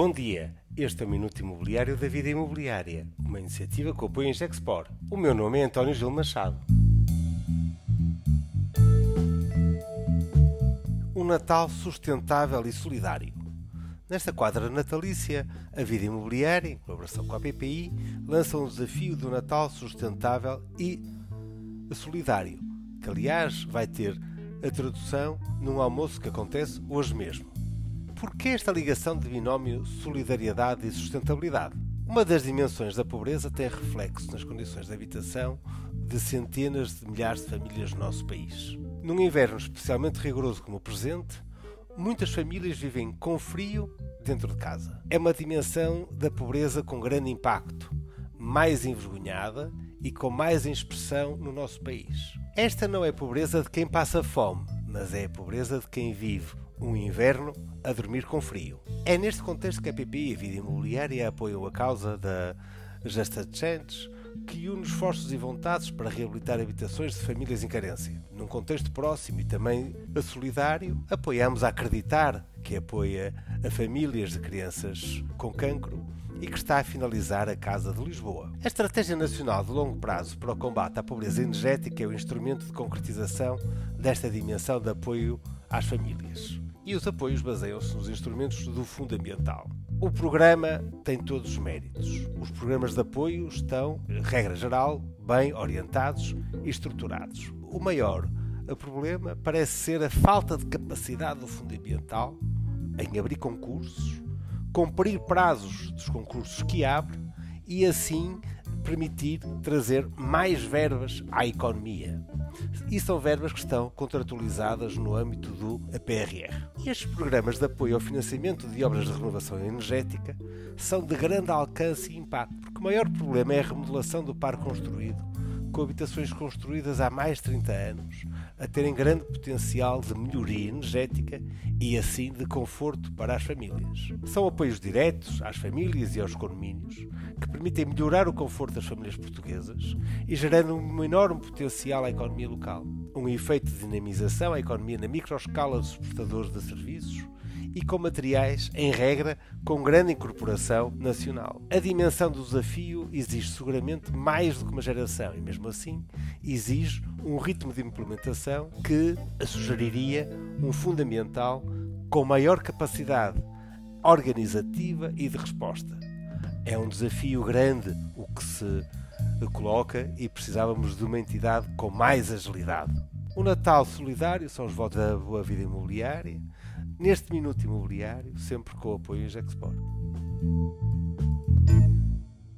Bom dia, este é o Minuto Imobiliário da Vida Imobiliária, uma iniciativa que apoia em Gexpor. O meu nome é António Gil Machado. Um Natal sustentável e solidário. Nesta quadra natalícia, a Vida Imobiliária, em colaboração com a PPI, lança um desafio do Natal sustentável e solidário, que aliás vai ter a tradução num almoço que acontece hoje mesmo. Por que esta ligação de binómio solidariedade e sustentabilidade? Uma das dimensões da pobreza tem reflexo nas condições de habitação de centenas de milhares de famílias no nosso país. Num inverno especialmente rigoroso como o presente, muitas famílias vivem com frio dentro de casa. É uma dimensão da pobreza com grande impacto, mais envergonhada e com mais expressão no nosso país. Esta não é a pobreza de quem passa fome, mas é a pobreza de quem vive um inverno a dormir com frio. É neste contexto que a PPI e a Vida Imobiliária apoiam a causa da Gestacentes, que une esforços e vontades para reabilitar habitações de famílias em carência. Num contexto próximo e também solidário, apoiamos a Acreditar, que apoia a famílias de crianças com cancro e que está a finalizar a Casa de Lisboa. A Estratégia Nacional de Longo Prazo para o Combate à Pobreza Energética é o instrumento de concretização desta dimensão de apoio às famílias. E os apoios baseiam-se nos instrumentos do Fundo Ambiental. O programa tem todos os méritos. Os programas de apoio estão, regra geral, bem orientados e estruturados. O maior problema parece ser a falta de capacidade do Fundo Ambiental em abrir concursos, cumprir prazos dos concursos que abre e assim permitir trazer mais verbas à economia. E são verbas que estão contratualizadas no âmbito do PRR. E estes programas de apoio ao financiamento de obras de renovação energética são de grande alcance e impacto, porque o maior problema é a remodelação do parque construído com habitações construídas há mais de 30 anos, a terem grande potencial de melhoria energética e assim de conforto para as famílias. São apoios diretos às famílias e aos condomínios que permitem melhorar o conforto das famílias portuguesas e gerando um enorme potencial à economia local. Um efeito de dinamização à economia na microescala dos prestadores de serviços e com materiais, em regra, com grande incorporação nacional. A dimensão do desafio exige seguramente mais do que uma geração e, mesmo assim, exige um ritmo de implementação que sugeriria um fundamental com maior capacidade organizativa e de resposta. É um desafio grande o que se coloca e precisávamos de uma entidade com mais agilidade. O Natal Solidário são os votos da boa vida imobiliária, neste Minuto Imobiliário, sempre com o apoio em Jexport.